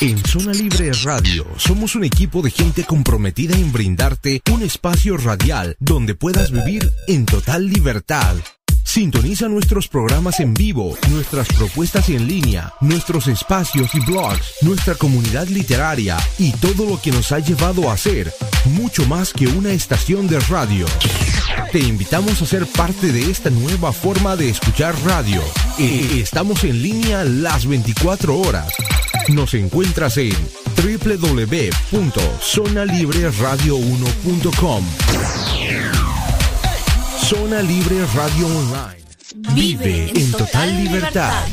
En Zona Libre Radio somos un equipo de gente comprometida en brindarte un espacio radial donde puedas vivir en total libertad. Sintoniza nuestros programas en vivo, nuestras propuestas en línea, nuestros espacios y blogs, nuestra comunidad literaria y todo lo que nos ha llevado a ser mucho más que una estación de radio. Te invitamos a ser parte de esta nueva forma de escuchar radio. E- Estamos en línea las 24 horas. Nos encuentras en www.zonalibreradio1.com. Zona Libre Radio Online. Vive en total libertad.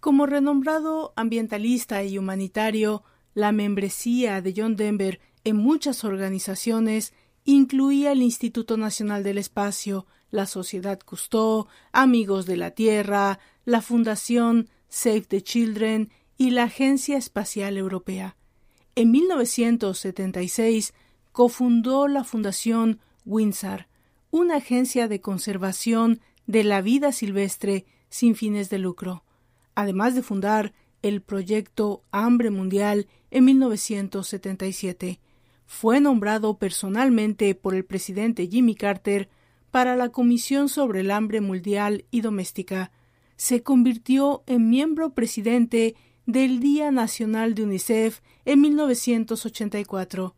Como renombrado ambientalista y humanitario, la membresía de John Denver en muchas organizaciones incluía el Instituto Nacional del Espacio, la Sociedad Cousteau, Amigos de la Tierra, la Fundación Save the Children y la Agencia Espacial Europea. En 1976 cofundó la Fundación Windsor, una agencia de conservación de la vida silvestre sin fines de lucro, además de fundar el proyecto Hambre Mundial en 1977. Fue nombrado personalmente por el presidente Jimmy Carter para la Comisión sobre el Hambre Mundial y Doméstica. Se convirtió en miembro presidente del Día Nacional de UNICEF en 1984.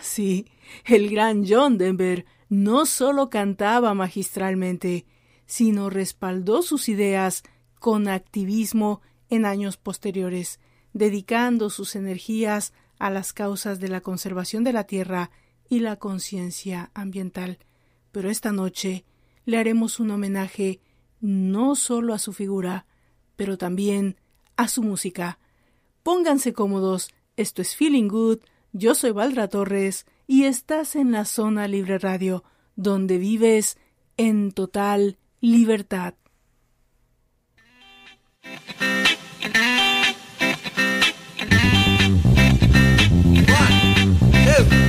Sí, el gran John Denver no solo cantaba magistralmente, sino respaldó sus ideas con activismo en años posteriores, dedicando sus energías a las causas de la conservación de la tierra y la conciencia ambiental. Pero esta noche le haremos un homenaje no solo a su figura, pero también a su música. Pónganse cómodos, esto es Feeling Good, yo soy Valdra Torres y estás en la zona Libre Radio, donde vives en total libertad. Ain't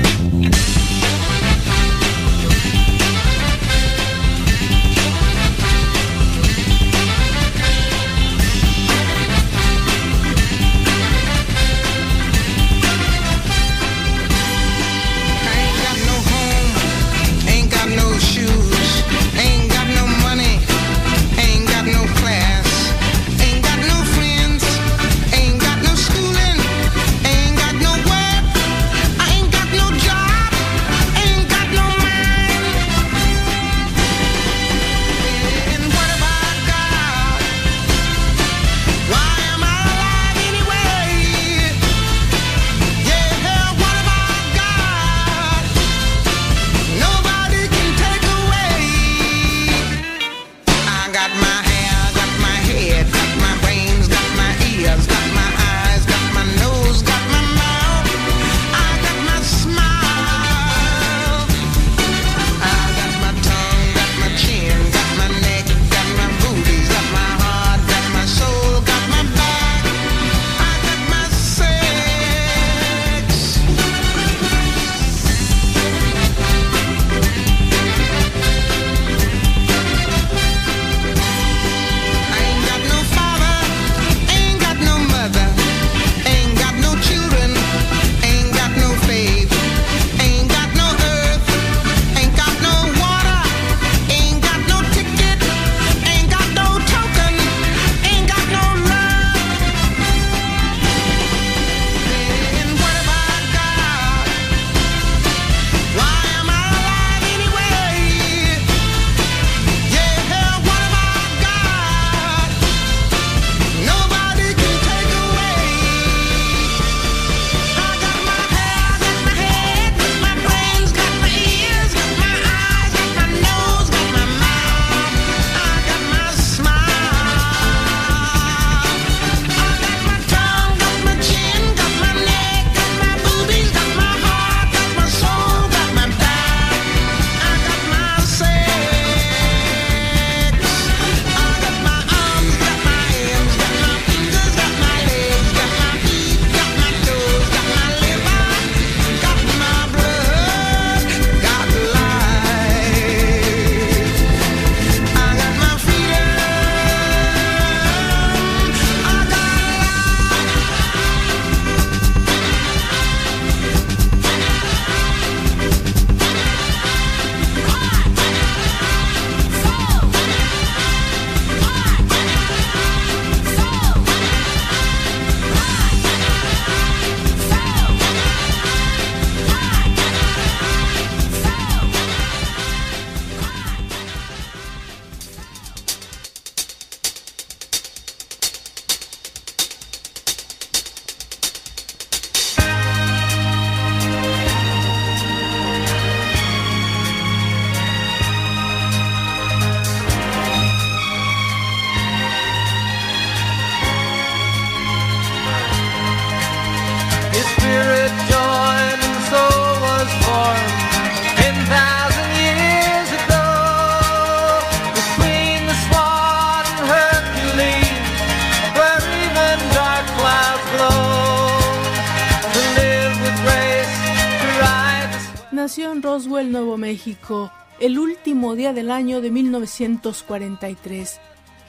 del año de 1943.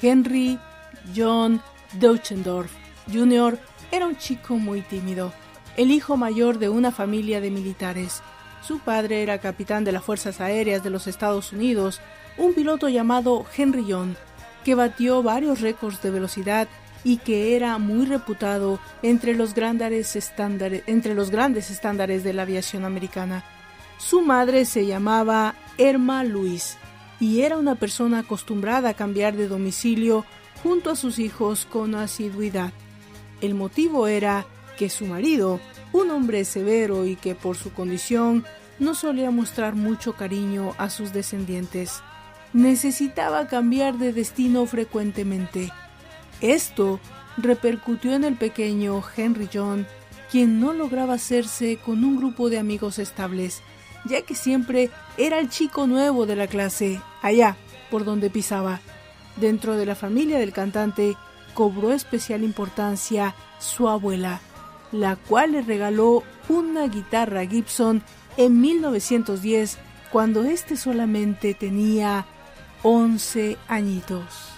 Henry John Deutschendorf Jr. era un chico muy tímido, el hijo mayor de una familia de militares. Su padre era capitán de las Fuerzas Aéreas de los Estados Unidos, un piloto llamado Henry John, que batió varios récords de velocidad y que era muy reputado entre los grandes estándares, entre los grandes estándares de la aviación americana. Su madre se llamaba Erma Luis y era una persona acostumbrada a cambiar de domicilio junto a sus hijos con asiduidad. El motivo era que su marido, un hombre severo y que por su condición no solía mostrar mucho cariño a sus descendientes, necesitaba cambiar de destino frecuentemente. Esto repercutió en el pequeño Henry John, quien no lograba hacerse con un grupo de amigos estables, ya que siempre era el chico nuevo de la clase, allá por donde pisaba. Dentro de la familia del cantante cobró especial importancia su abuela, la cual le regaló una guitarra Gibson en 1910 cuando éste solamente tenía 11 añitos.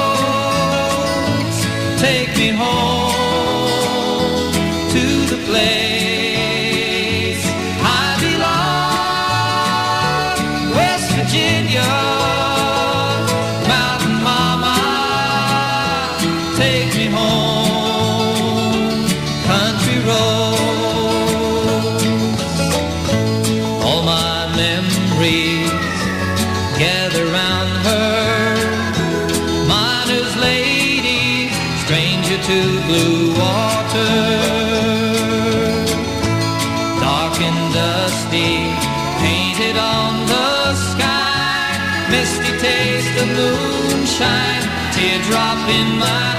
in my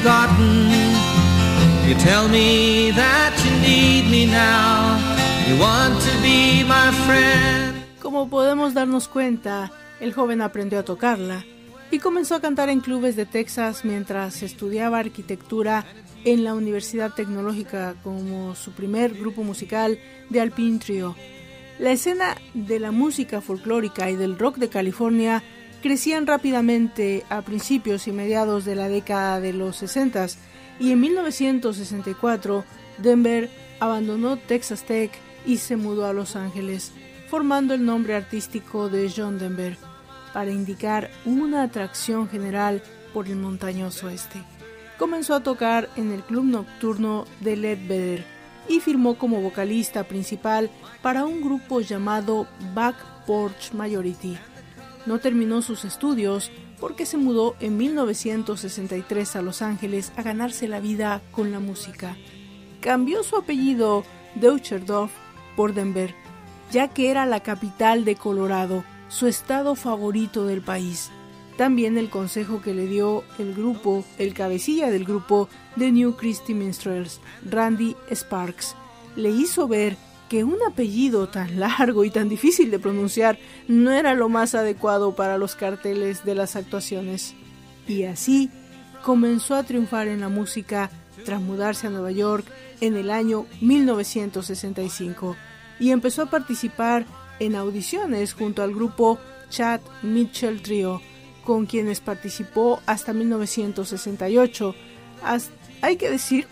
forgotten. You tell me that you need me now. You want to be my friend. Como podemos darnos cuenta, el joven aprendió a tocarla y comenzó a cantar en clubes de Texas mientras estudiaba arquitectura en la Universidad Tecnológica como su primer grupo musical de Alpine Trio. La escena de la música folclórica y del rock de California crecían rápidamente a principios y mediados de la década de los 60 y en 1964 Denver abandonó Texas Tech y se mudó a Los Ángeles, formando el nombre artístico de John Denver para indicar una atracción general por el montañoso este. Comenzó a tocar en el club nocturno de Ledbetter y firmó como vocalista principal para un grupo llamado Back Porch Majority. No terminó sus estudios porque se mudó en 1963 a Los Ángeles a ganarse la vida con la música. Cambió su apellido Deutscherdorf por Denver, ya que era la capital de Colorado, su estado favorito del país. También el consejo que le dio el grupo, el cabecilla del grupo The New Christy Minstrels, Randy Sparks, le hizo ver que un apellido tan largo y tan difícil de pronunciar no era lo más adecuado para los carteles de las actuaciones. Y así comenzó a triunfar en la música tras mudarse a Nueva York en el año 1965 y empezó a participar en audiciones junto al grupo Chad Mitchell Trio, con quienes participó hasta 1968. hay que decir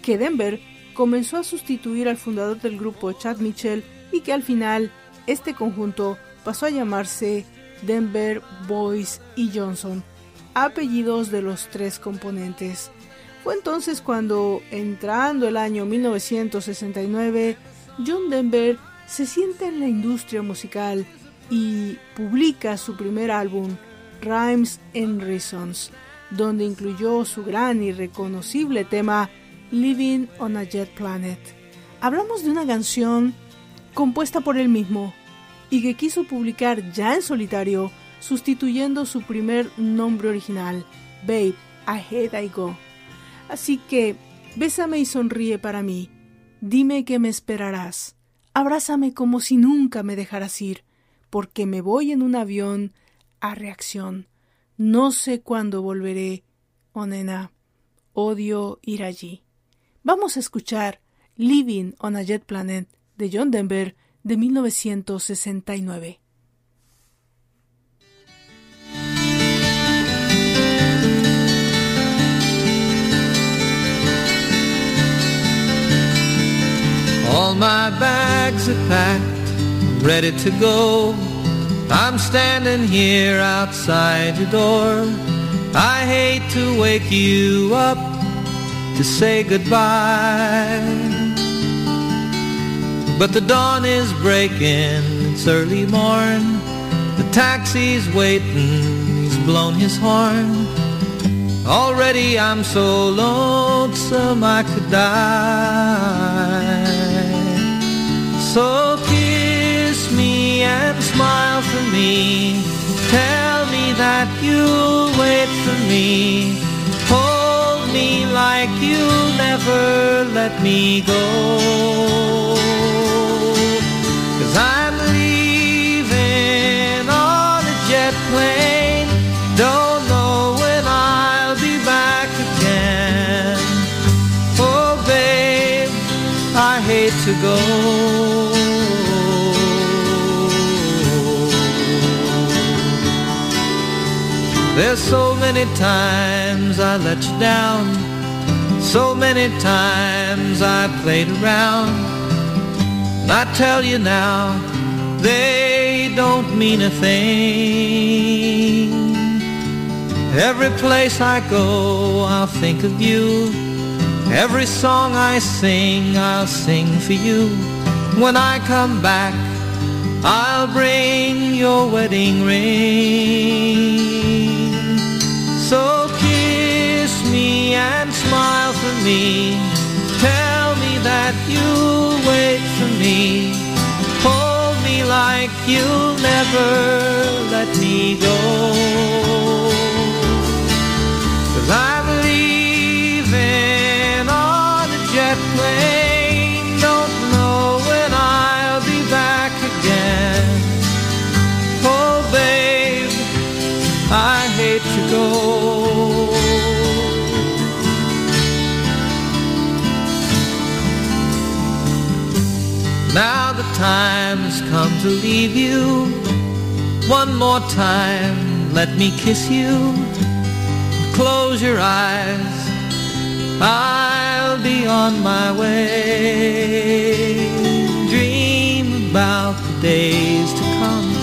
que Denver comenzó a sustituir al fundador del grupo Chad Mitchell y que al final este conjunto pasó a llamarse Denver Boys y Johnson, apellidos de los tres componentes. Fue entonces cuando, entrando el año 1969, John Denver se sienta en la industria musical y publica su primer álbum, Rhymes and Reasons, donde incluyó su gran y reconocible tema Living on a Jet Planet. Hablamos de una canción compuesta por él mismo y que quiso publicar ya en solitario, sustituyendo su primer nombre original, Babe, Ahead I Go. Así que, bésame y sonríe para mí. Dime que me esperarás. Abrázame como si nunca me dejaras ir, porque me voy en un avión a reacción. No sé cuándo volveré, oh nena. Odio ir allí. Vamos a escuchar Living on a Jet Planet de John Denver de 1969. All my bags are packed, ready to go. I'm standing here outside your door. I hate to wake you up to say goodbye. But the dawn is breaking, it's early morn. The taxi's waiting, he's blown his horn. Already I'm so lonesome I could die. So kiss me and smile for me. Tell me that you'll wait for me. Like you'll never let me go. Cause I'm leaving on a jet plane. Don't know when I'll be back again. Oh, babe, I hate to go. There's so many times I let you down. So many times I played around. And I tell you now, they don't mean a thing. Every place I go, I'll think of you. Every song I sing, I'll sing for you. When I come back, I'll bring your wedding ring. So and smile for me. Tell me that you'll wait for me. Hold me like you'll never let me go. Cause I believe in on a jet plane. Don't know when I'll be back again. Oh, babe, I hate to go. Now the time has come to leave you. One more time, let me kiss you. Close your eyes, I'll be on my way. Dream about the days to come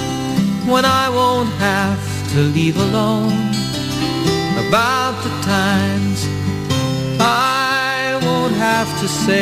when I won't have to leave alone. About the times I won't have to say,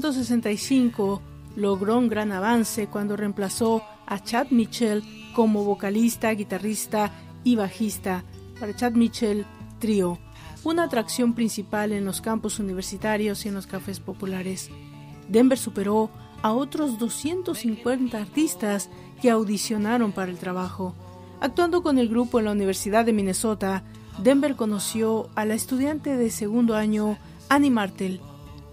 1965 logró un gran avance cuando reemplazó a Chad Mitchell como vocalista, guitarrista y bajista para Chad Mitchell Trio, una atracción principal en los campus universitarios y en los cafés populares. Denver superó a otros 250 artistas que audicionaron para el trabajo. Actuando con el grupo en la Universidad de Minnesota, Denver conoció a la estudiante de segundo año Annie Martel.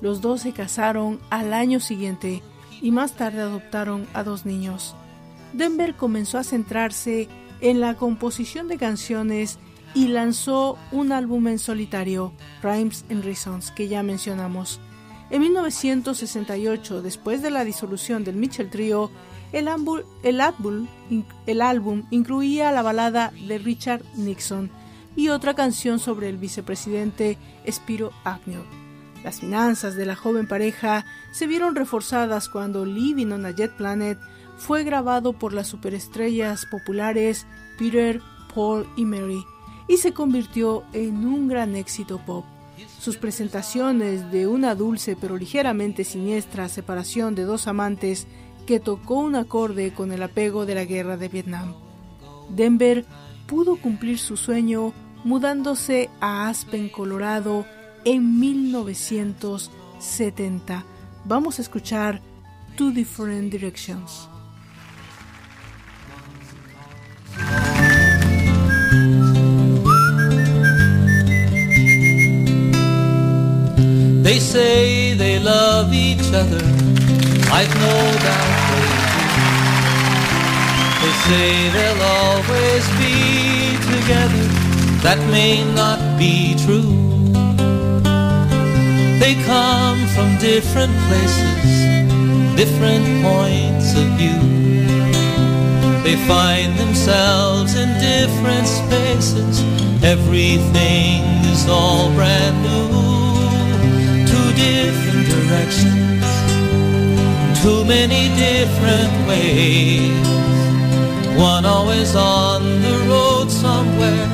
Los dos se casaron al año siguiente y más tarde adoptaron a dos niños. Denver comenzó a centrarse en la composición de canciones y lanzó un álbum en solitario, Rhymes and Reasons, que ya mencionamos. En 1968, después de la disolución del Mitchell Trio, el, el álbum incluía la balada de Richard Nixon y otra canción sobre el vicepresidente Spiro Agnew. Las finanzas de la joven pareja se vieron reforzadas cuando Living on a Jet Planet fue grabado por las superestrellas populares Peter, Paul y Mary y se convirtió en un gran éxito pop. Sus presentaciones de una dulce pero ligeramente siniestra separación de dos amantes que tocó un acorde con el apego de la guerra de Vietnam. Denver pudo cumplir su sueño mudándose a Aspen, Colorado en 1970. Vamos a escuchar Two Different Directions. They say they love each other. I've no doubt they do. They say they'll always be together. That may not be true. They come from different places, different points of view. They find themselves in different spaces. Everything is all brand new. Two different directions, too many different ways. One always on the road somewhere,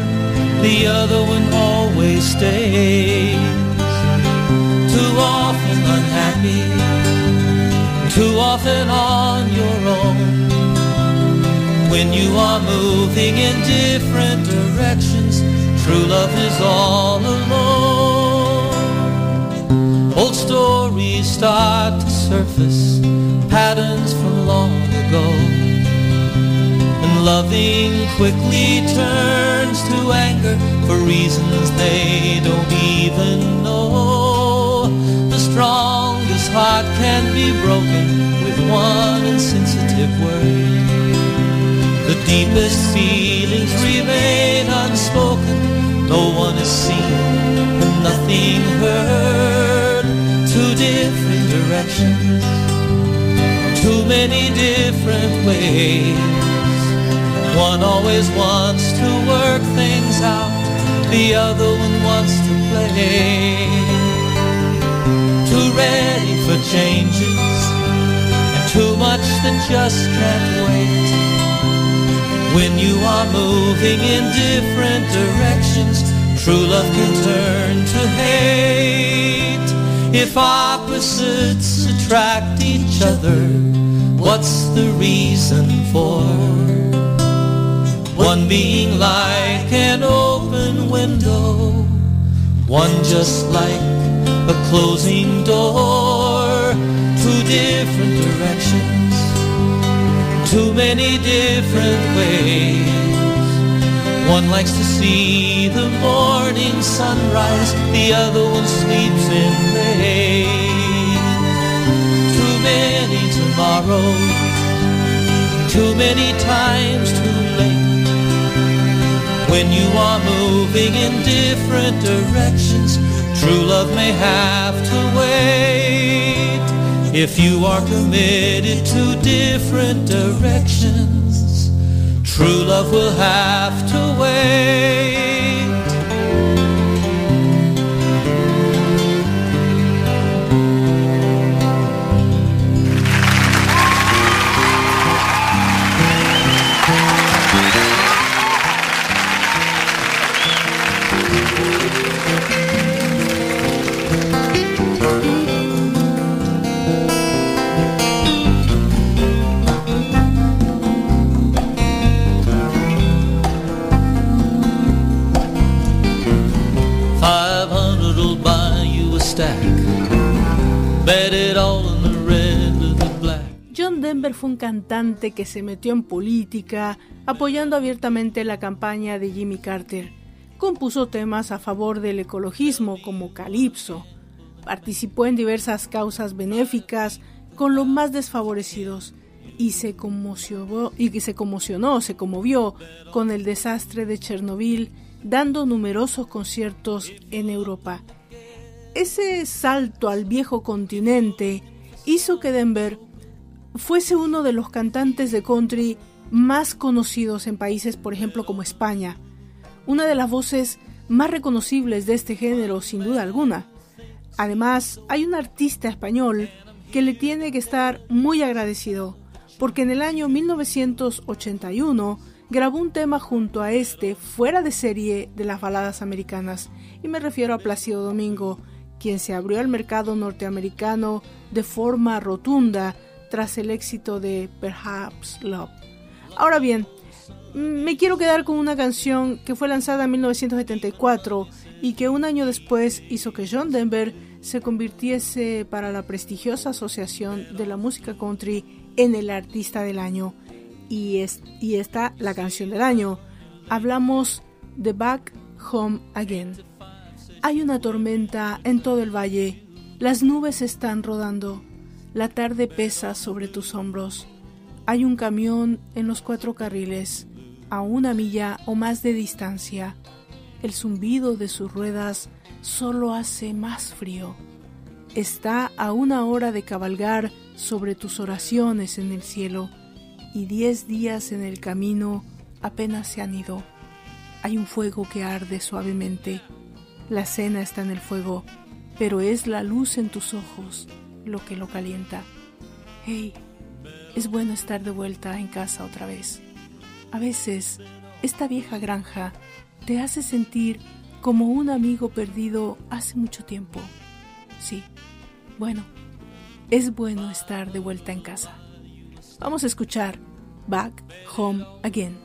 the other one always stays. Too often unhappy, too often on your own. When you are moving in different directions, true love is all alone. Old stories start to surface, patterns from long ago. And loving quickly turns to anger for reasons they don't even know. Broken with one insensitive word. The deepest feelings remain unspoken. No one is seen and nothing heard. Two different directions, too many different ways. One always wants to work things out, the other one wants to play. Too ready for changes, much that just can't wait. When you are moving in different directions, true love can turn to hate. If opposites attract each other, what's the reason for? One being like an open window, one just like a closing door. Two different directions too many different ways. One likes to see the morning sunrise, the other one sleeps in rain. Too many tomorrows, too many times too late. When you are moving in different directions, true love may have to wait. If you are committed to different directions, true love will have to wait. Fue un cantante que se metió en política, apoyando abiertamente la campaña de Jimmy Carter. Compuso temas a favor del ecologismo como Calypso. Participó en diversas causas benéficas con los más desfavorecidos y se conmocionó, y se conmocionó, se conmovió con el desastre de Chernobyl, dando numerosos conciertos en Europa. Ese salto al viejo continente hizo que Denver fuese uno de los cantantes de country más conocidos en países, por ejemplo, como España. Una de las voces más reconocibles de este género, sin duda alguna. Además, hay un artista español que le tiene que estar muy agradecido, porque en el año 1981 grabó un tema junto a este fuera de serie de las baladas americanas, y me refiero a Plácido Domingo, quien se abrió al mercado norteamericano de forma rotunda tras el éxito de Perhaps Love. Ahora bien, me quiero quedar con una canción que fue lanzada en 1974 y que un año después hizo que John Denver se convirtiese para la prestigiosa Asociación de la Música Country en el Artista del Año. Y, es, y está la canción del año. Hablamos de Back Home Again. Hay una tormenta en todo el valle. Las nubes están rodando. La tarde pesa sobre tus hombros. Hay un camión en los cuatro carriles, a una milla o más de distancia. El zumbido de sus ruedas solo hace más frío. Está a una hora de cabalgar sobre tus oraciones en el cielo, y diez días en el camino apenas se han ido. Hay un fuego que arde suavemente. La cena está en el fuego, pero es la luz en tus ojos lo que lo calienta. Hey, es bueno estar de vuelta en casa otra vez. A veces, esta vieja granja te hace sentir como un amigo perdido hace mucho tiempo. Sí, bueno, es bueno estar de vuelta en casa. Vamos a escuchar Back Home Again.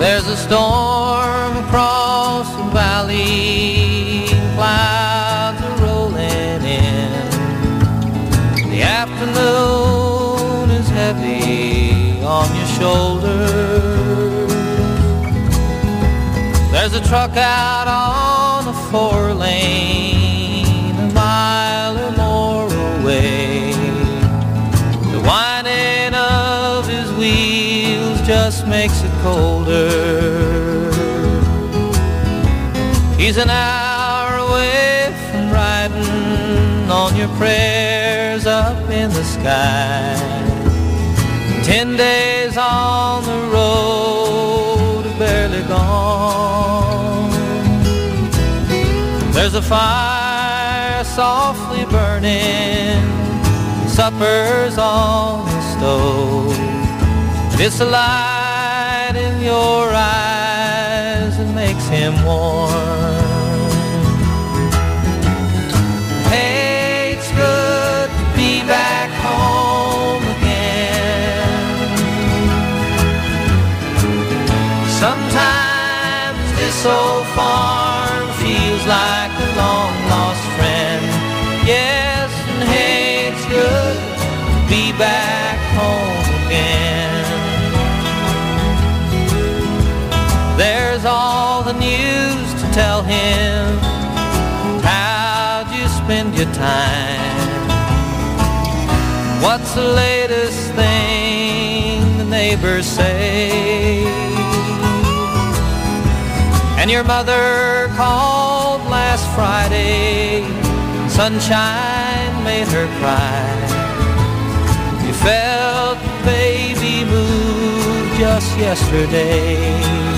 There's a storm across the valley, clouds are rolling in. The afternoon is heavy on your shoulders. There's a truck out on the four lane, a mile or more away. The whining of his wheels just makes it colder. He's an hour away from riding on your prayers up in the sky. Ten days on the road, barely gone. There's a fire softly burning, supper's on the stove. It's light in your eyes that makes him warm. Hey, it's good to be back home again. Sometimes this old farm feels like a long lost friend. Yes, and hey, it's good to be back home the news to tell him. How'd you spend your time? What's the latest thing the neighbors say? And your mother called last Friday. Sunshine made her cry. You felt the baby move just yesterday.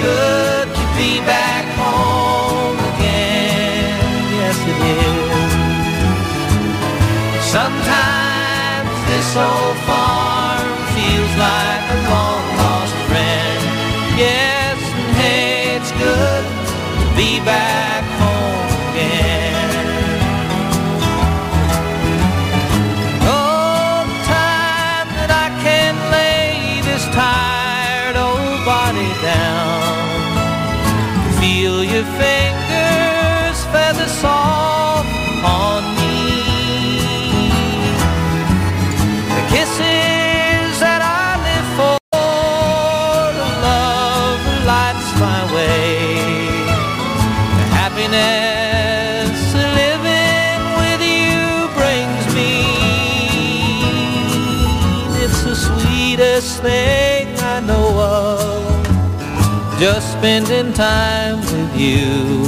Good to be back home again. Yes, it is. Sometimes this old farm feels like a long lost friend. Yes, and hey, it's good to be back home again. Oh, the time that I can lay this tired old body down. Your fingers feather soft on me. The kisses that I live for, the love that lights my way. The happiness living with you brings me. It's the sweetest thing I know of. Just spending time you.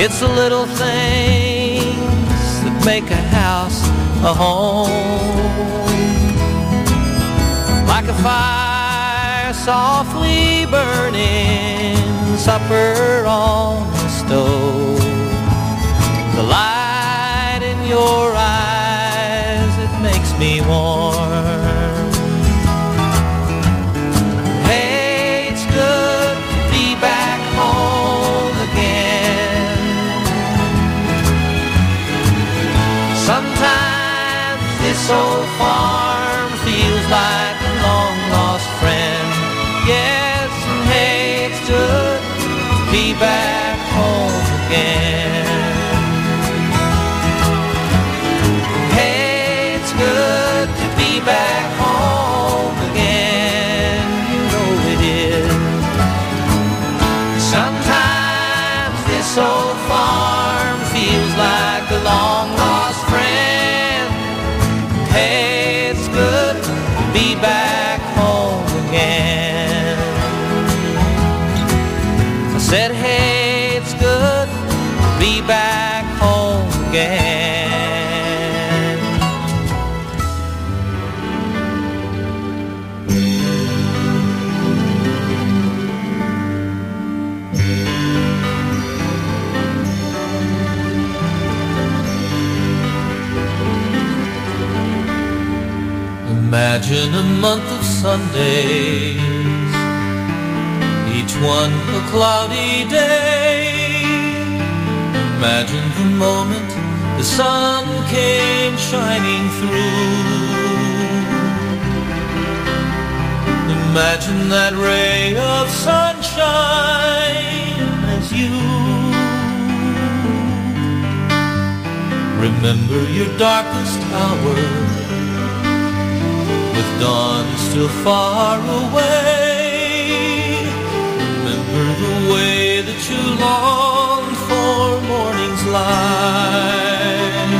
It's the little things that make a house a home. Like a fire softly burning, supper on the stove. The light in your eyes, it makes me warm. Old farm feels like a long lost friend. Yes, and hey, it's good to be back home again. Hey, it's good to be back home again. You know it is. Sometimes this old Imagine a month of Sundays, each one a cloudy day. Imagine the moment the sun came shining through. Imagine that ray of sunshine as you remember your darkest hour with dawn still far away. Remember the way that you longed for morning's light.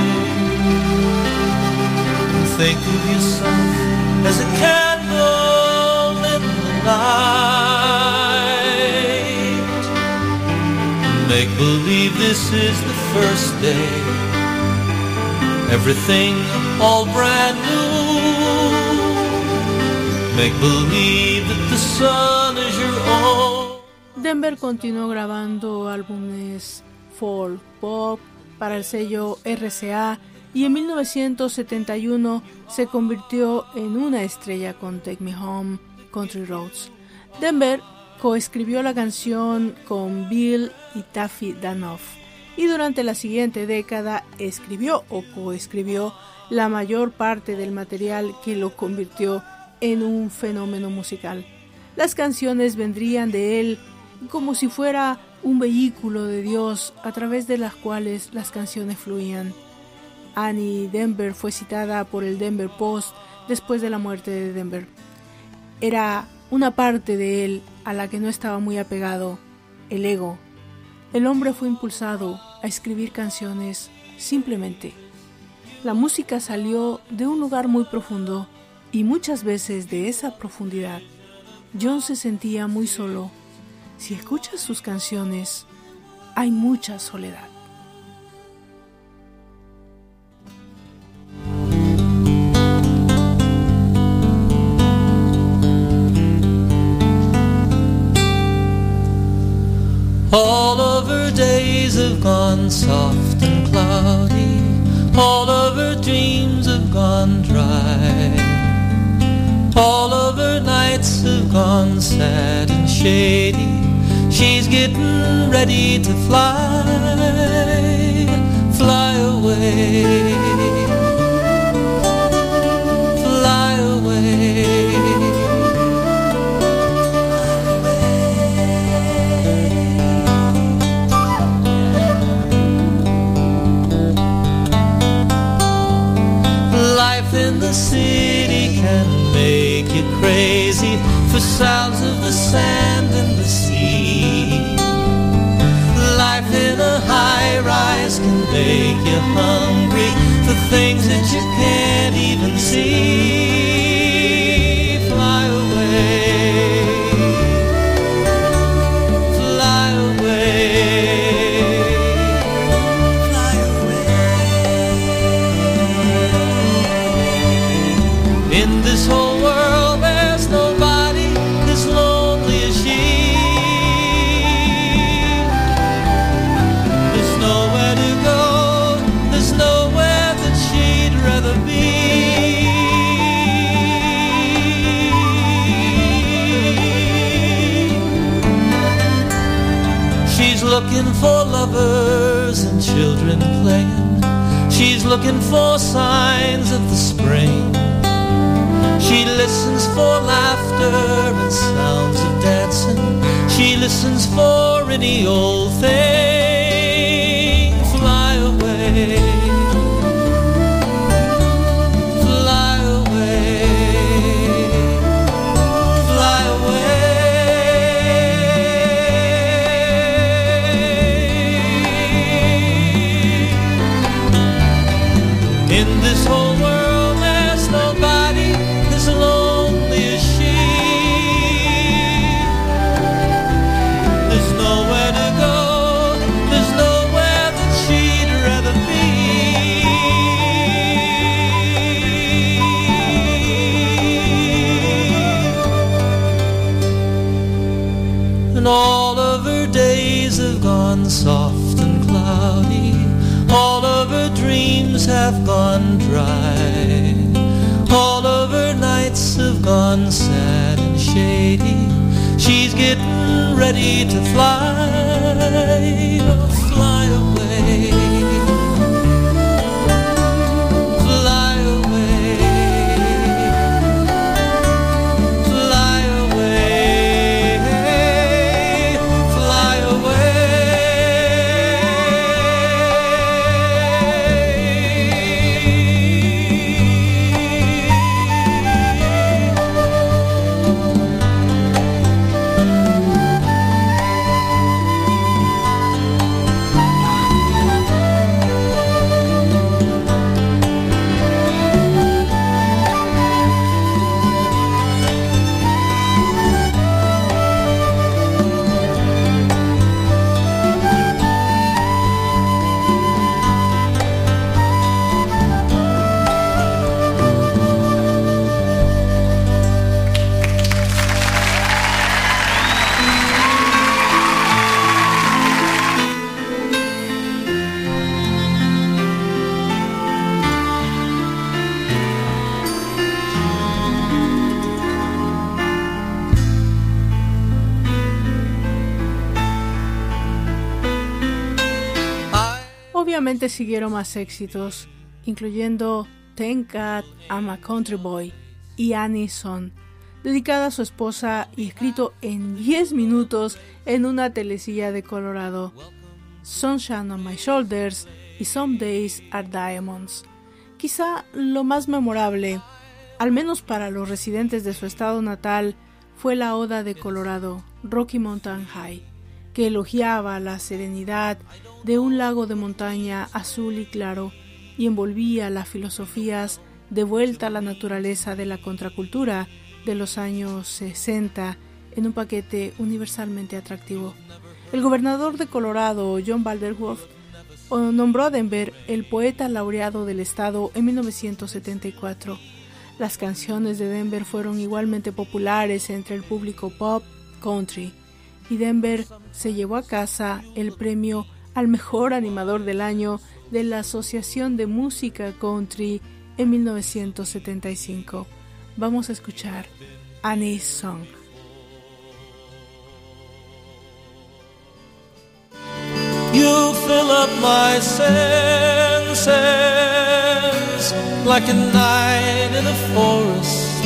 And think of yourself as a candle in the night. Make believe this is the first day. Everything all brand new. Denver continuó grabando álbumes folk pop para el sello RCA y en 1971 se convirtió en una estrella con Take Me Home, Country Roads. Denver coescribió la canción con Bill y Taffy Danoff y durante la siguiente década escribió o coescribió la mayor parte del material que lo convirtió en un fenómeno musical. Las canciones vendrían de él como si fuera un vehículo de Dios a través de las cuales las canciones fluían. Annie Denver fue citada por el Denver Post después de la muerte de Denver. Era una parte de él a la que no estaba muy apegado, el ego. El hombre fue impulsado a escribir canciones simplemente. La música salió de un lugar muy profundo y muchas veces de esa profundidad John se sentía muy solo. Si escuchas sus canciones, hay mucha soledad. All of her days have gone soft and cloudy. All of her dreams have gone dry. All of her nights have gone sad and shady. She's getting ready to fly, fly away, fly away. Fly away. Life in the you crazy for sounds of the sand and the sea. Life in a high rise can make you hungry for things that you can't even see. She's looking for signs of the spring. She listens for laughter and sounds of dancing. She listens for any old thing. Soft and cloudy. All of her dreams have gone dry. All of her nights have gone sad and shady. She's getting ready to fly, oh, fly away. Siguieron más éxitos, incluyendo Thank God I'm a Country Boy y Annie Son, dedicada a su esposa y escrito en 10 minutos en una telecilla de Colorado. Sunshine on My Shoulders y Some Days Are Diamonds. Quizá lo más memorable, al menos para los residentes de su estado natal, fue la Oda de Colorado, Rocky Mountain High, que elogiaba la serenidad de un lago de montaña azul y claro y envolvía las filosofías de vuelta a la naturaleza de la contracultura de los años 60 en un paquete universalmente atractivo. El gobernador de Colorado, John Valderwolf, nombró a Denver el poeta laureado del estado en 1974. Las canciones de Denver fueron igualmente populares entre el público pop country y Denver se llevó a casa el premio al mejor animador del año de la Asociación de Música Country en 1975. Vamos a escuchar Annie's Song. You fill up my senses like a night in forest,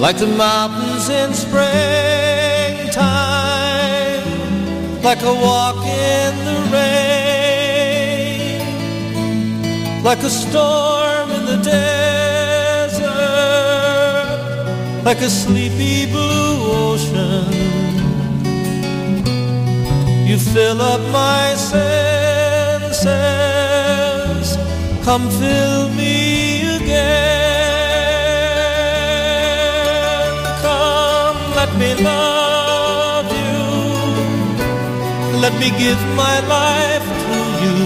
like the mountains in springtime, like a walk in the rain, like a storm in the desert, like a sleepy blue ocean. You fill up my senses. Come fill me again. Come, let me love Let me give my life to you.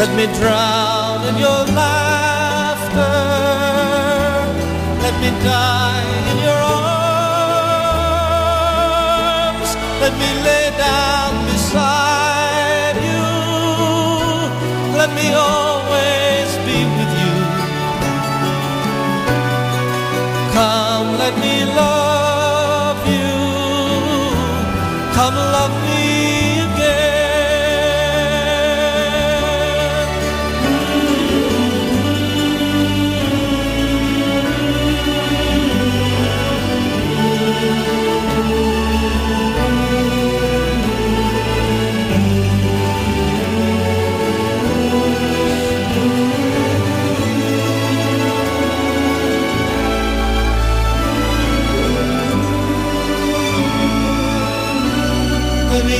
Let me drown in your laughter. Let me die in your arms. Let me lay down beside you. Let me always be with you. Come, let me love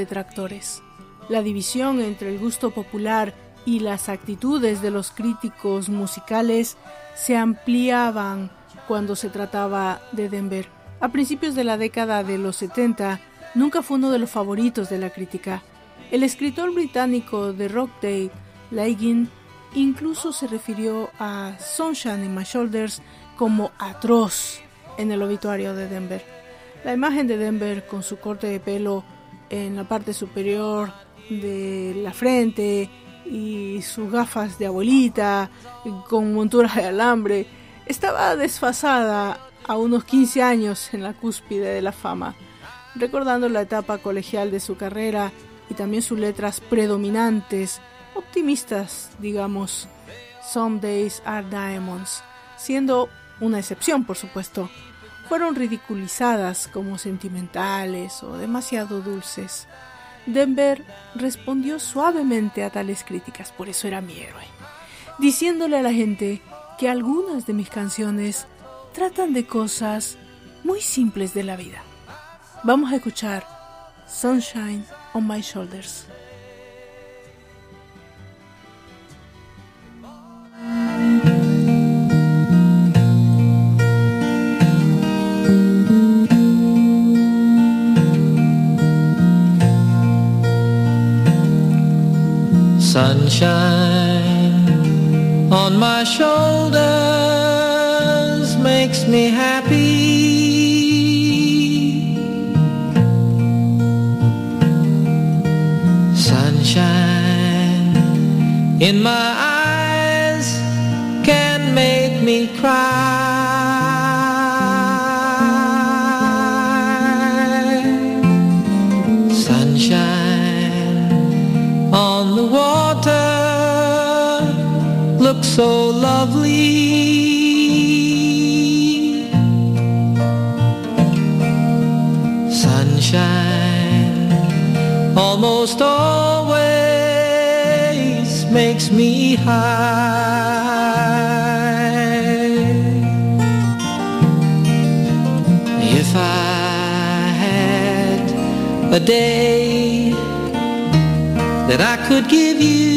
detractores. La división entre el gusto popular y las actitudes de los críticos musicales se ampliaban cuando se trataba de Denver. A principios de la década de los 70, nunca fue uno de los favoritos de la crítica. El escritor británico de Rock Day, Laigin, incluso se refirió a Sunshine in My Shoulders como atroz en el obituario de Denver. La imagen de Denver con su corte de pelo en la parte superior de la frente y sus gafas de abuelita con monturas de alambre estaba desfasada a unos 15 años en la cúspide de la fama, recordando la etapa colegial de su carrera y también sus letras predominantes, optimistas, digamos, Some Days Are Diamonds, siendo una excepción, por supuesto. Fueron ridiculizadas como sentimentales o demasiado dulces. Denver respondió suavemente a tales críticas, por eso era mi héroe, diciéndole a la gente que algunas de mis canciones tratan de cosas muy simples de la vida. Vamos a escuchar Sunshine on My Shoulders. Sunshine on my shoulders makes me happy. Sunshine in my almost always makes me high. If I had a day that I could give you.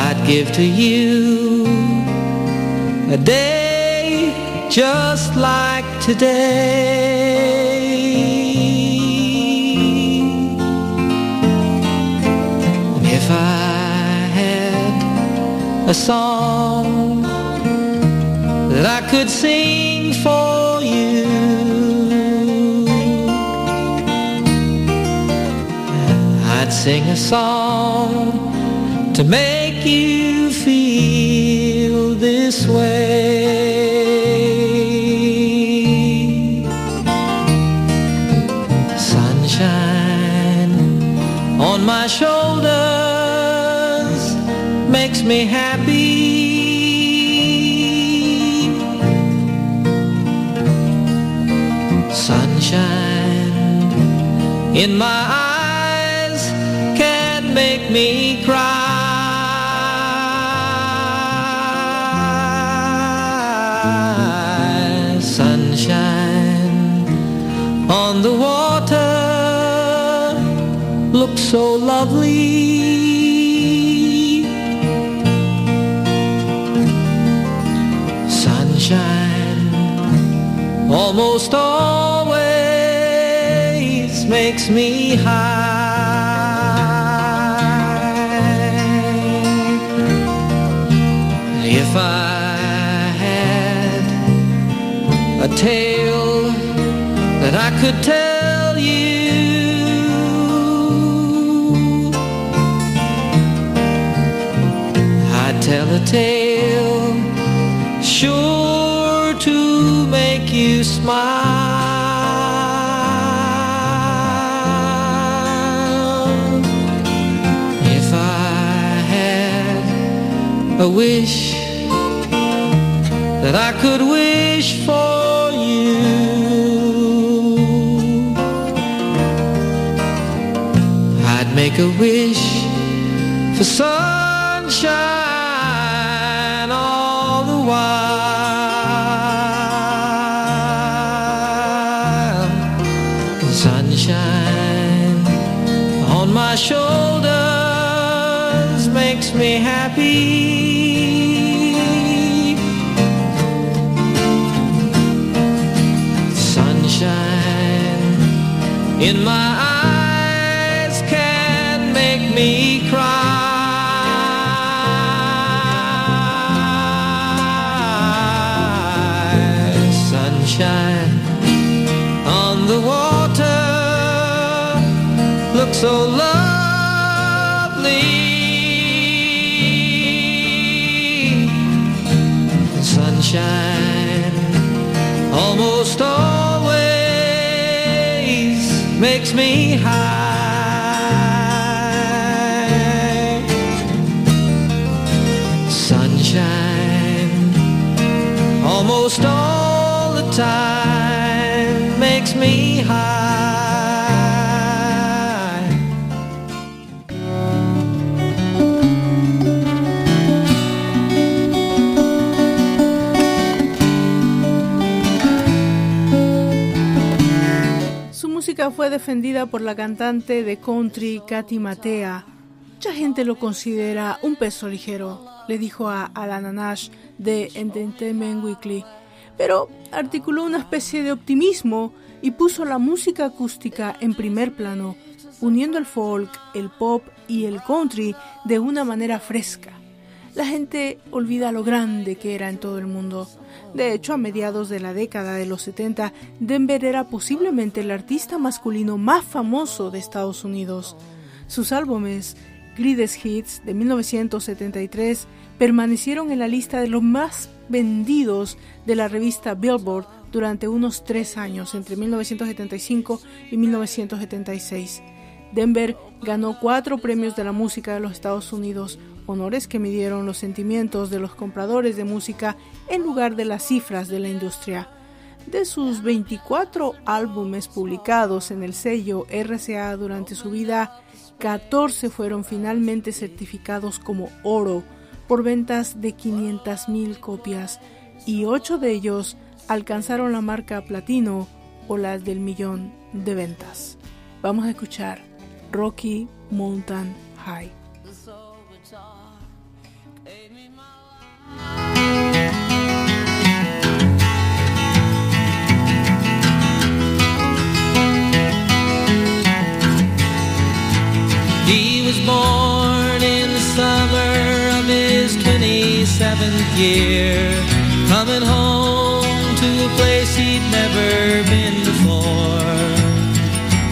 I'd give to you a day just like today. If I had a song that I could sing for you. I'd sing a song to make you feel this way. Me happy. Sunshine in my eyes can make me cry. Sunshine on the water looks so lovely. Almost always makes me high. If I had a tale that I could tell you, I'd tell a tale wish that I could wish for you, I'd make a wish for sunshine fue defendida por la cantante de country Katy Matea. Mucha gente lo considera un peso ligero, le dijo a Alana Nash de Entertainment Weekly, pero articuló una especie de optimismo y puso la música acústica en primer plano, uniendo el folk, el pop y el country de una manera fresca. La gente olvida lo grande que era en todo el mundo. De hecho, a mediados de la década de los 70, Denver era posiblemente el artista masculino más famoso de Estados Unidos. Sus álbumes, Greatest Hits de 1973, permanecieron en la lista de los más vendidos de la revista Billboard durante unos tres años, entre 1975 y 1976. Denver ganó cuatro premios de la música de los Estados Unidos, honores que midieron los sentimientos de los compradores de música en lugar de las cifras de la industria. De sus 24 álbumes publicados en el sello RCA durante su vida, 14 fueron finalmente certificados como oro por ventas de 500.000 copias y 8 de ellos alcanzaron la marca platino o las del millón de ventas. Vamos a escuchar Rocky Mountain High. Was born in the summer of his 27th year, coming home to a place he'd never been before.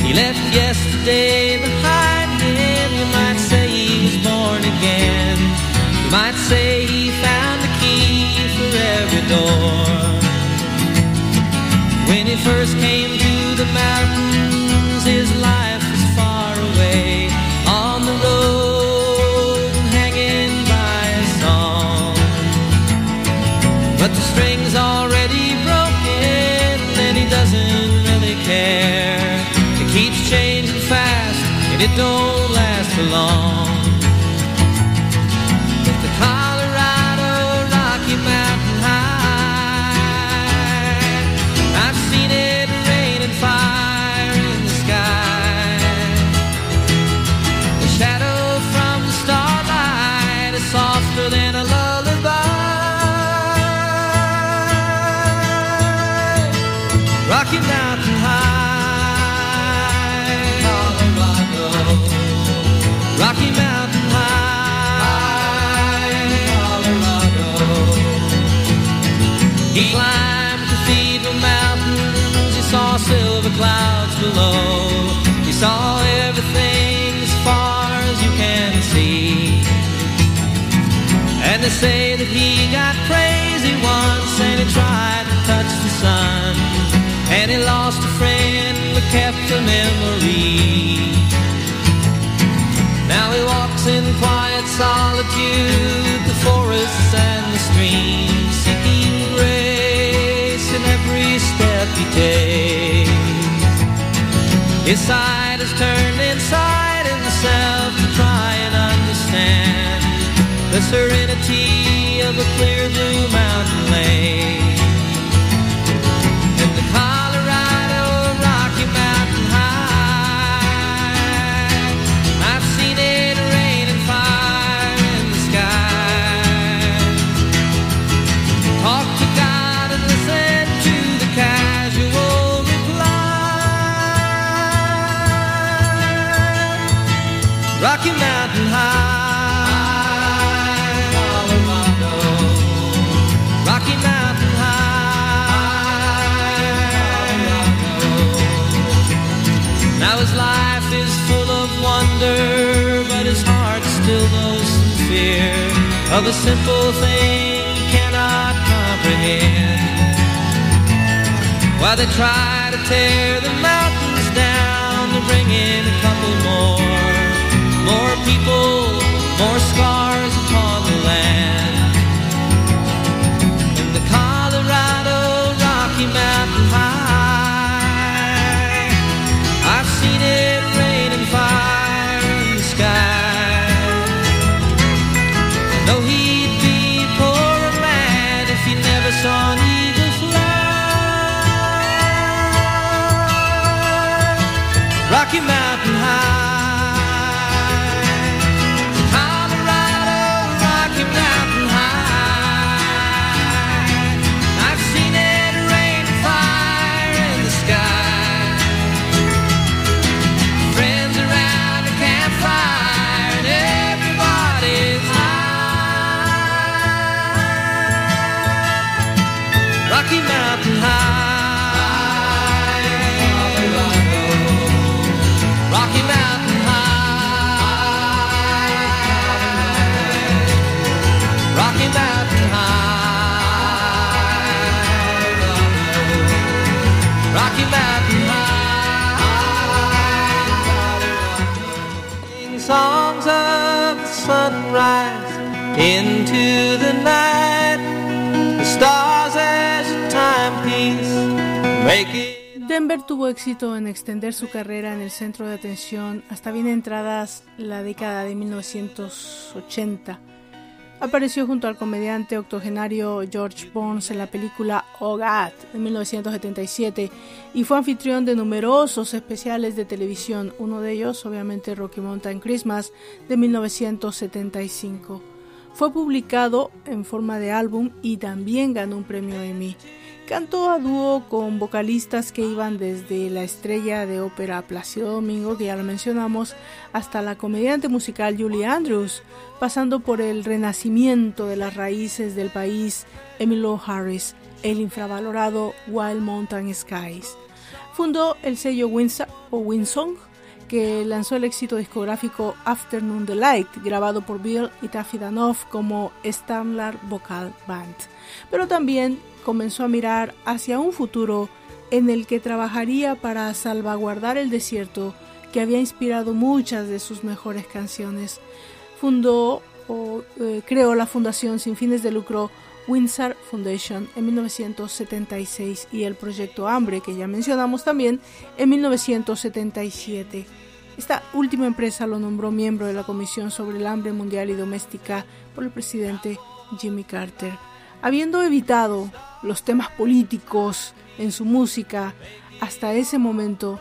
He left yesterday behind him, you might say he was born again. You might say he found the key for every door. When he first came to the mountains, But the string's already broken, and he doesn't really care. It keeps changing fast, and it don't last for long. They say that he got crazy once and he tried to touch the sun. And he lost a friend but kept a memory. Now he walks in quiet solitude, the forests and the streams, seeking grace in every step he takes. His side is turned inside himself the serenity of a clear blue mountain lake. Of a simple thing cannot comprehend. While they try to tear the mountains down to bring in a couple more, more people, more scars upon en extender su carrera en el centro de atención hasta bien entradas la década de 1980. Apareció junto al comediante octogenario George Burns en la película Oh God en 1977 y fue anfitrión de numerosos especiales de televisión, uno de ellos obviamente Rocky Mountain Christmas de 1975. Fue publicado en forma de álbum y también ganó un premio Emmy. Cantó a dúo con vocalistas que iban desde la estrella de ópera Plácido Domingo, que ya lo mencionamos, hasta la comediante musical Julie Andrews, pasando por el renacimiento de las raíces del país Emilio Harris, el infravalorado Wild Mountain Skies. Fundó el sello Winsa o Winsong, que lanzó el éxito discográfico Afternoon Delight, grabado por Bill y Taffy Danoff como Starlar Vocal Band. Pero también comenzó a mirar hacia un futuro en el que trabajaría para salvaguardar el desierto que había inspirado muchas de sus mejores canciones. Fundó o eh, creó la fundación sin fines de lucro Windsor Foundation en 1976 y el proyecto Hambre, que ya mencionamos también, en 1977. Esta última empresa lo nombró miembro de la Comisión sobre el Hambre Mundial y Doméstica por el presidente Jimmy Carter. Habiendo evitado los temas políticos en su música hasta ese momento,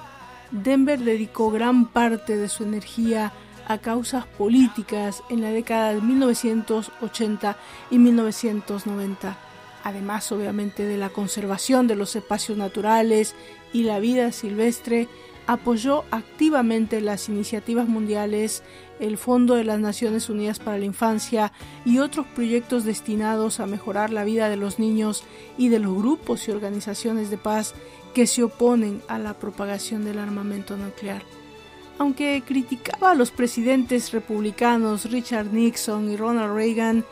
Denver dedicó gran parte de su energía a causas políticas en la década de 1980 y 1990, además obviamente de la conservación de los espacios naturales y la vida silvestre, apoyó activamente las iniciativas mundiales, el Fondo de las Naciones Unidas para la Infancia y otros proyectos destinados a mejorar la vida de los niños y de los grupos y organizaciones de paz que se oponen a la propagación del armamento nuclear. Aunque criticaba a los presidentes republicanos Richard Nixon y Ronald Reagan,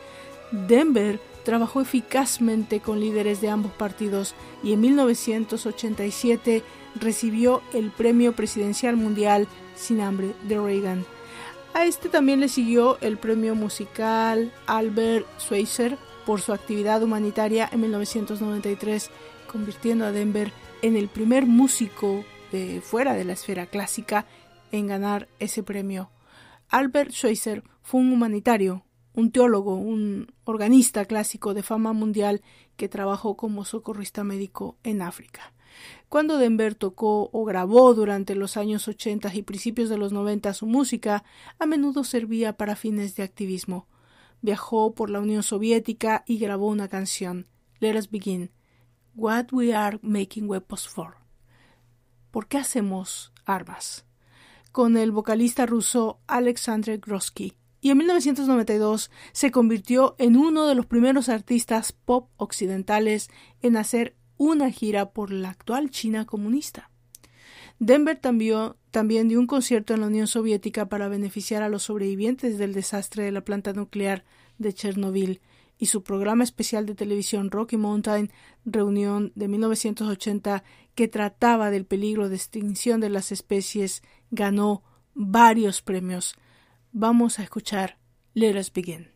Denver trabajó eficazmente con líderes de ambos partidos y en 1987 recibió el Premio Presidencial Mundial Sin Hambre de Reagan. A este también le siguió el Premio Musical Albert Schweitzer por su actividad humanitaria en 1993, convirtiendo a Denver en el primer músico de fuera de la esfera clásica en ganar ese premio. Albert Schweitzer fue un humanitario, un teólogo, un organista clásico de fama mundial que trabajó como socorrista médico en África. Cuando Denver tocó o grabó durante los años 80 y principios de los 90 su música, a menudo servía para fines de activismo. Viajó por la Unión Soviética y grabó una canción, Let Us Begin, What We Are Making Weapons For. ¿Por qué hacemos armas? Con el vocalista ruso Alexander Grosky y en 1992 se convirtió en uno de los primeros artistas pop occidentales en hacer una gira por la actual China comunista. Denver también, dio un concierto en la Unión Soviética para beneficiar a los sobrevivientes del desastre de la planta nuclear de Chernobyl y su programa especial de televisión Rocky Mountain Reunión de 1980 que trataba del peligro de extinción de las especies ganó varios premios. Vamos a escuchar Let Us Begin.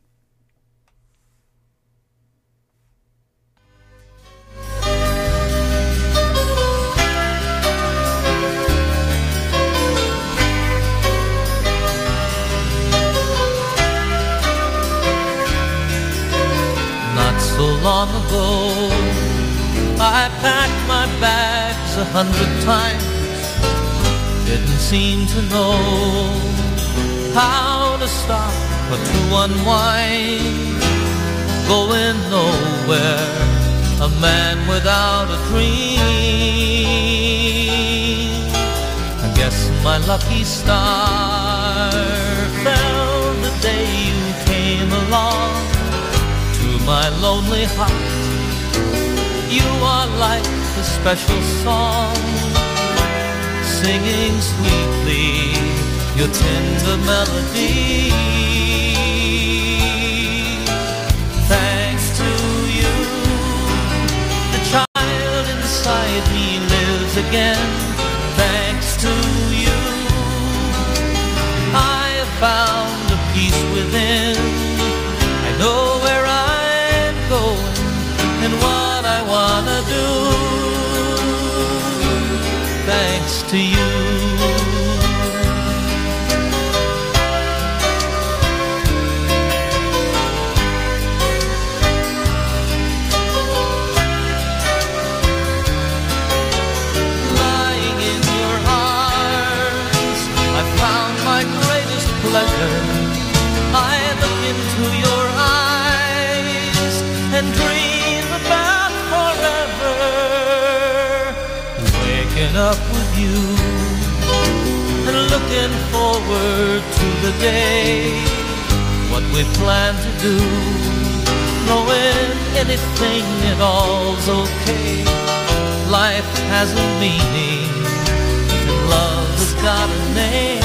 Long ago, I packed my bags a hundred times. Didn't seem to know how to stop or to unwind. Going nowhere, a man without a dream. I guess my lucky star fell the day you came along my lonely heart. You are like a special song, singing sweetly your tender melody. Thanks to you, the child inside me lives again. Thanks to you, I have found a peace within. To you. Looking forward to the day. What we plan to do, knowing anything at all's okay. Life has a meaning and love has got a name.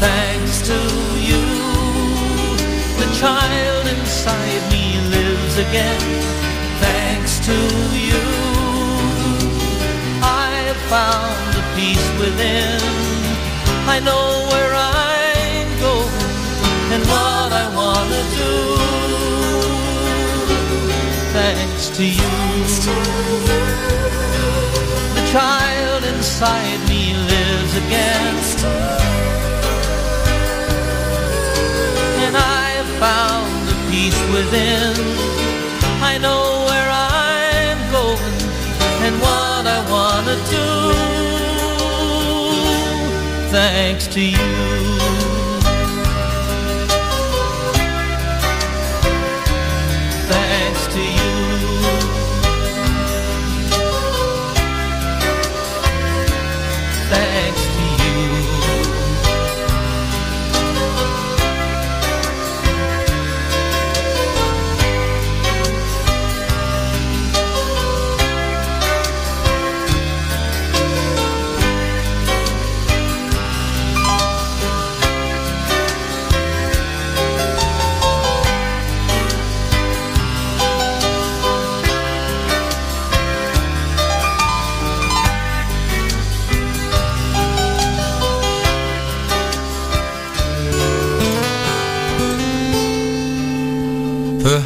Thanks to you, the child inside me lives again. Thanks to found a peace within. I know where I'm going and what I wanna do. Thanks to you. The child inside me lives again. And I found the peace within. I know what I wanna do. Thanks to you.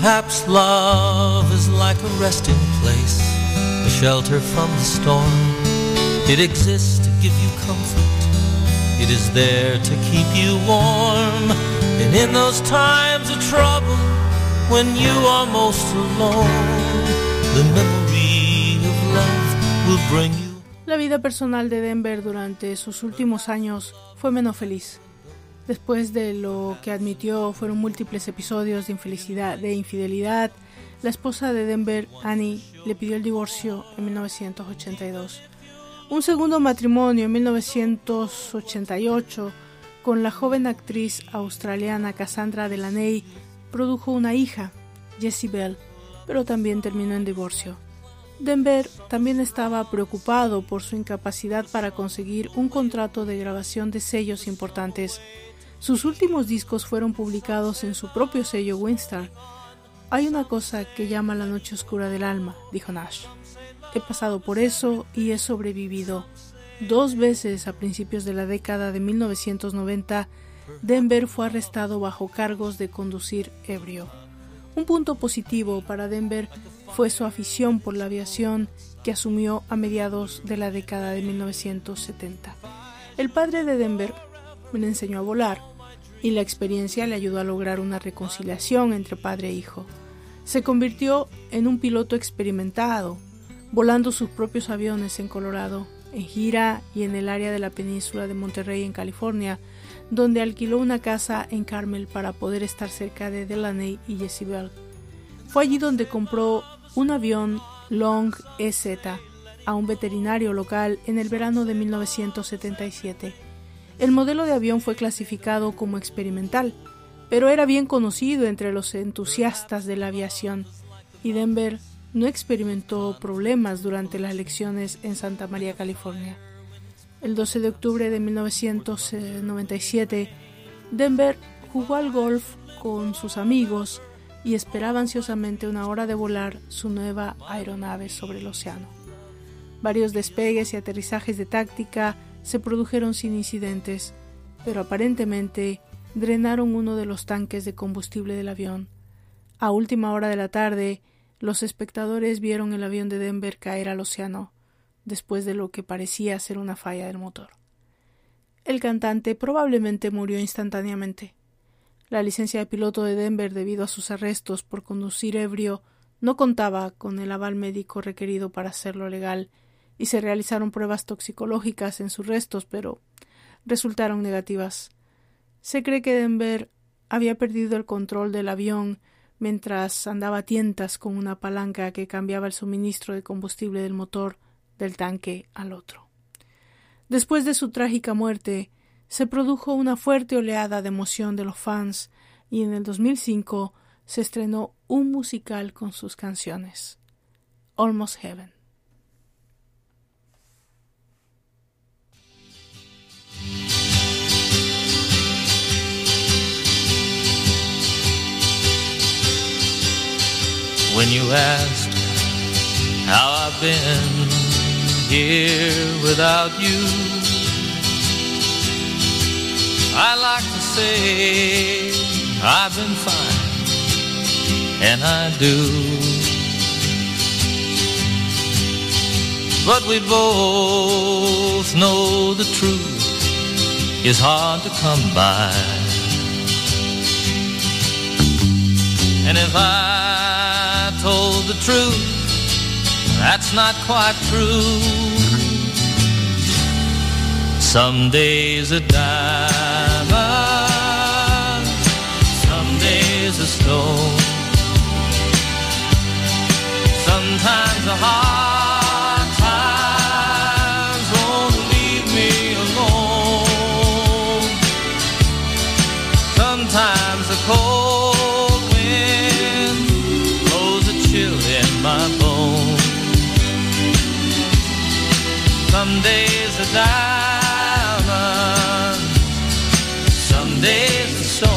Perhaps love is like a resting place, a shelter from the storm. It exists to give you comfort, it is there to keep you warm. And in those times of trouble, when you are most alone, the memory of love will bring you. La vida personal de Denver durante sus últimos años fue menos feliz. Después de lo que admitió fueron múltiples episodios de infelicidad, de infidelidad, la esposa de Denver, Annie, le pidió el divorcio en 1982. Un segundo matrimonio en 1988 con la joven actriz australiana Cassandra Delaney produjo una hija, Jessie Bell, pero también terminó en divorcio. Denver también estaba preocupado por su incapacidad para conseguir un contrato de grabación de sellos importantes. Sus últimos discos fueron publicados en su propio sello Winstar. Hay una cosa que llama la noche oscura del alma, dijo Nash. He pasado por eso y he sobrevivido. Dos veces a principios de la década de 1990, Denver fue arrestado bajo cargos de conducir ebrio. Un punto positivo para Denver fue su afición por la aviación que asumió a mediados de la década de 1970. El padre de Denver le enseñó a volar y la experiencia le ayudó a lograr una reconciliación entre padre e hijo. Se convirtió en un piloto experimentado, volando sus propios aviones en Colorado, en gira y en el área de la península de Monterrey en California, donde alquiló una casa en Carmel para poder estar cerca de Delaney y Jezebel. Fue allí donde compró un avión Long EZ a un veterinario local en el verano de 1977. El modelo de avión fue clasificado como experimental, pero era bien conocido entre los entusiastas de la aviación, y Denver no experimentó problemas durante las lecciones en Santa María, California. El 12 de octubre de 1997, Denver jugó al golf con sus amigos y esperaba ansiosamente una hora de volar su nueva aeronave sobre el océano. Varios despegues y aterrizajes de táctica se produjeron sin incidentes, pero aparentemente drenaron uno de los tanques de combustible del avión. A última hora de la tarde, los espectadores vieron el avión de Denver caer al océano después de lo que parecía ser una falla del motor. El cantante probablemente murió instantáneamente. La licencia de piloto de Denver debido a sus arrestos por conducir ebrio no contaba con el aval médico requerido para hacerlo legal y se realizaron pruebas toxicológicas en sus restos, pero resultaron negativas. Se cree que Denver había perdido el control del avión mientras andaba a tientas con una palanca que cambiaba el suministro de combustible del motor del tanque al otro. Después de su trágica muerte, se produjo una fuerte oleada de emoción de los fans y en el 2005 se estrenó un musical con sus canciones, Almost Heaven. When you asked how I've been here without you, I like to say I've been fine, and I do. But we both know the truth is hard to come by. And if I told the truth, that's not quite true. Some days a diamond, some days a stone. Sometimes the hard some days a stone.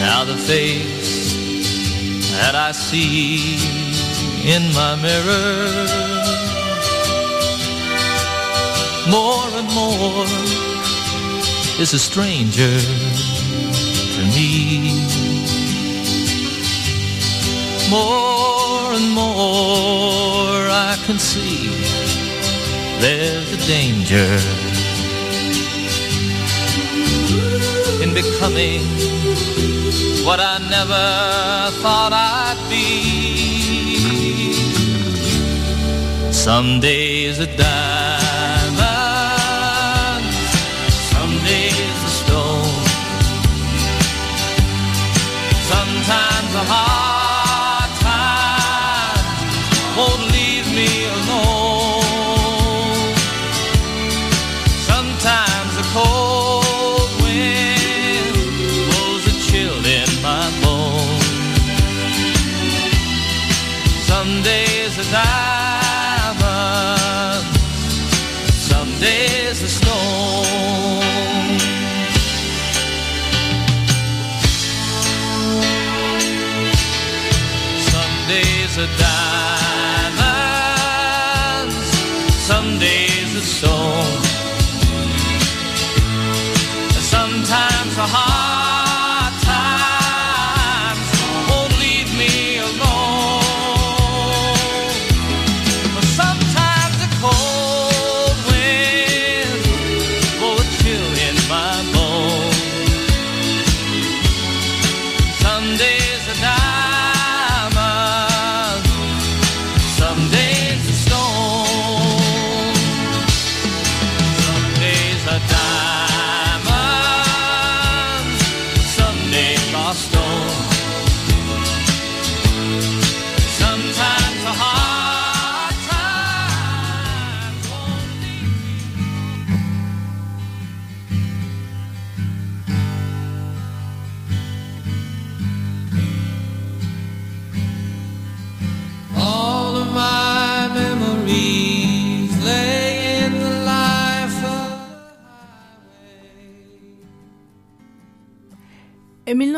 Now the face that I see in my mirror. More and more is a stranger to me. More and more I can see there's a danger in becoming what I never thought I'd be. Some days a diamond, side.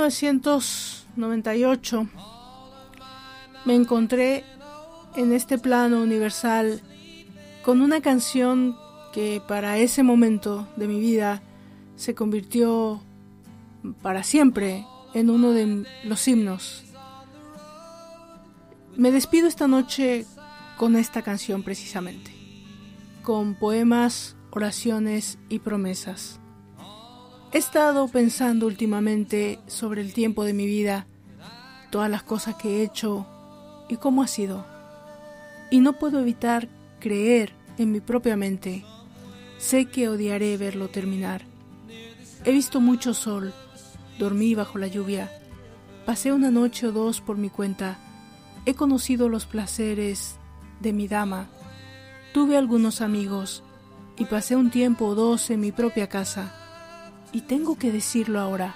1998 me encontré en este plano universal con una canción que para ese momento de mi vida se convirtió para siempre en uno de los himnos. Me despido esta noche con esta canción precisamente, con poemas, oraciones y promesas. He estado pensando últimamente sobre el tiempo de mi vida, todas las cosas que he hecho y cómo ha sido. Y no puedo evitar creer en mi propia mente. Sé que odiaré verlo terminar. He visto mucho sol, dormí bajo la lluvia, pasé una noche o dos por mi cuenta, he conocido los placeres de mi dama, tuve algunos amigos y pasé un tiempo o dos en mi propia casa. Y tengo que decirlo ahora,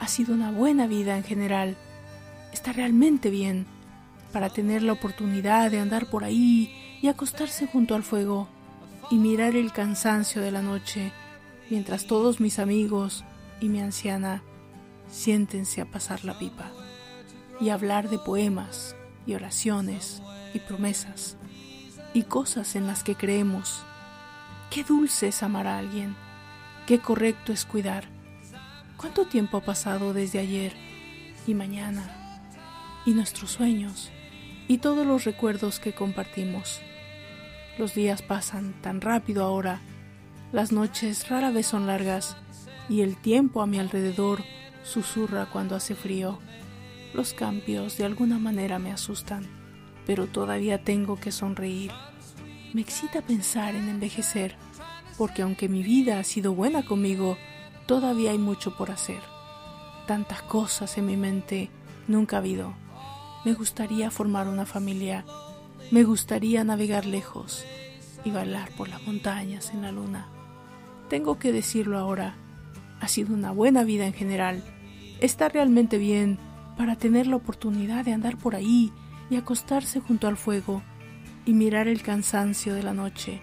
ha sido una buena vida en general. Está realmente bien para tener la oportunidad de andar por ahí y acostarse junto al fuego y mirar el cansancio de la noche mientras todos mis amigos y mi anciana siéntense a pasar la pipa y hablar de poemas y oraciones y promesas y cosas en las que creemos. Qué dulce es amar a alguien, qué correcto es cuidar. ¿Cuánto tiempo ha pasado desde ayer y mañana y nuestros sueños y todos los recuerdos que compartimos? Los días pasan tan rápido ahora, las noches rara vez son largas y el tiempo a mi alrededor susurra cuando hace frío. Los cambios de alguna manera me asustan, pero todavía tengo que sonreír. Me excita pensar en envejecer, porque aunque mi vida ha sido buena conmigo, todavía hay mucho por hacer. Tantas cosas en mi mente nunca ha habido. Me gustaría formar una familia, me gustaría navegar lejos y bailar por las montañas en la luna. Tengo que decirlo ahora, ha sido una buena vida en general. Está realmente bien para tener la oportunidad de andar por ahí y acostarse junto al fuego y mirar el cansancio de la noche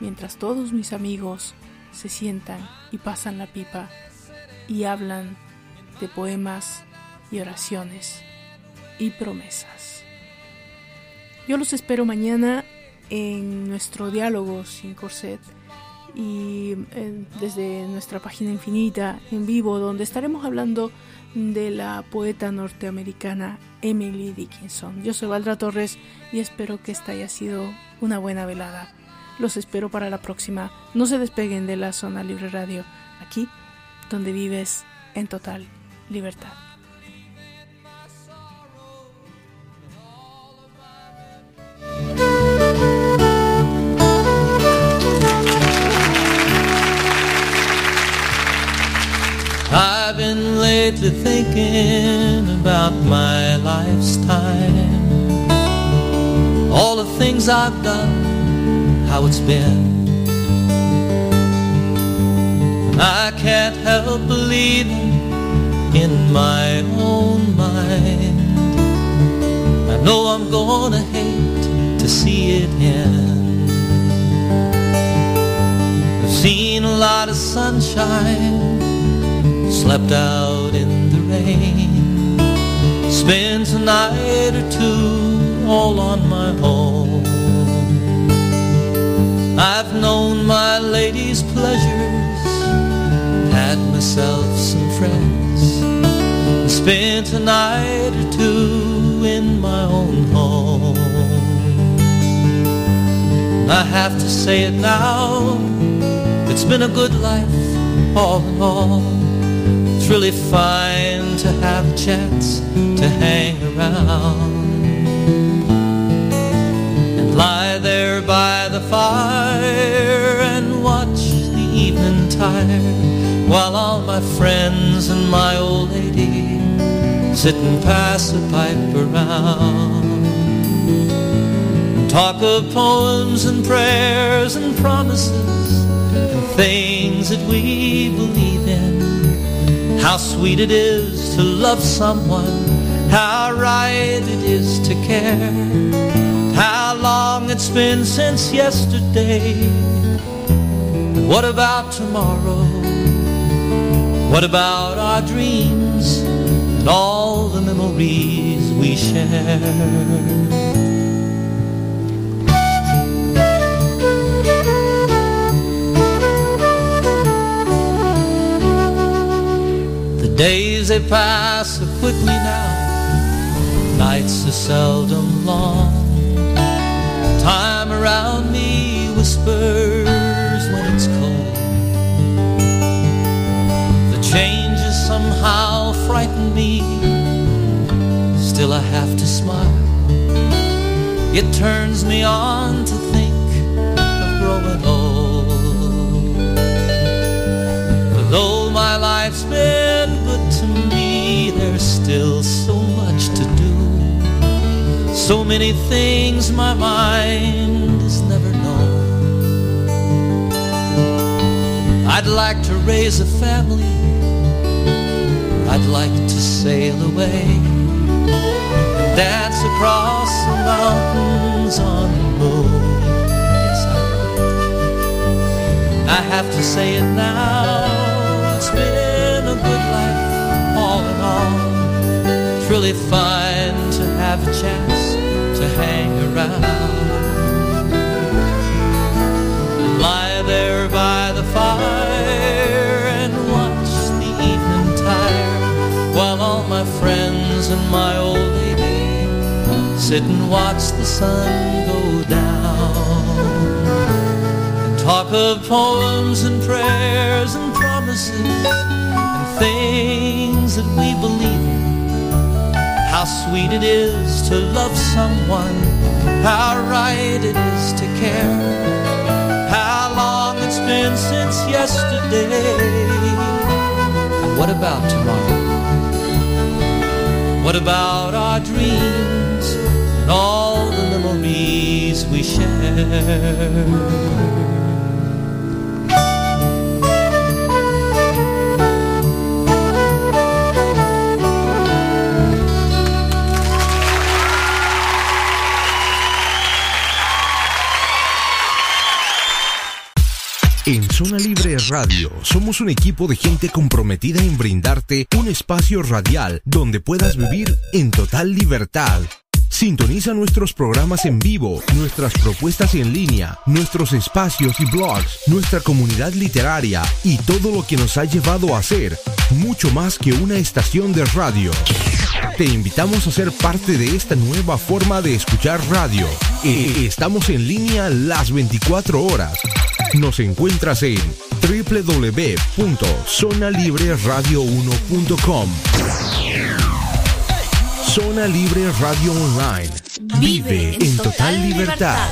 mientras todos mis amigos se sientan y pasan la pipa y hablan de poemas y oraciones y promesas. Yo los espero mañana en nuestro diálogo sin corset y eh, desde nuestra página infinita en vivo donde estaremos hablando de la poeta norteamericana Emily Dickinson. Yo soy Valdra Torres y espero que esta haya sido una buena velada. Los espero para la próxima. No se despeguen de la zona Libre Radio, aquí donde vives en total libertad. I've been lately thinking about my how it's been. I can't help believing in my own mind. I know I'm gonna hate to see it end. I've seen a lot of sunshine slept out in the rain, spent a night or two all on my own. I've known my lady's pleasures, had myself some friends, and spent a night or two in my own home. I have to say it now, it's been a good life all in all. It's really fine to have a chance to hang around by the fire and watch the evening tide while all my friends and my old lady sit and pass a pipe around. Talk of poems and prayers and promises and things that we believe in. How sweet it is to love someone, how right it is to care, long it's been since yesterday. What about tomorrow? What about our dreams and all the memories we share? The days they pass so quickly now, nights are seldom long. Whispers when it's cold. The changes somehow frighten me, still I have to smile. It turns me on to think of growing old. Though my life's been good to me, there's still so much to do. So many things my mind like to raise a family. I'd like to sail away and dance across the mountains on the moon. Yes, I. I have to say it now. It's been a good life, all in all. It's really fine to have a chance to hang around lie there by the fire friends and my old lady sit and watch the sun go down and talk of poems and prayers and promises and things that we believe in. How sweet it is to love someone, how right it is to care, how long it's been since yesterday. And what about tomorrow? What about our dreams and all the memories we share? En Zona Libre Radio somos un equipo de gente comprometida en brindarte un espacio radial donde puedas vivir en total libertad. Sintoniza nuestros programas en vivo, nuestras propuestas en línea, nuestros espacios y blogs, nuestra comunidad literaria y todo lo que nos ha llevado a ser mucho más que una estación de radio. Te invitamos a ser parte de esta nueva forma de escuchar radio. E- Estamos en línea las 24 horas. Nos encuentras en www.zonalibreradio1.com. Zona Libre Radio Online. Vive en total libertad.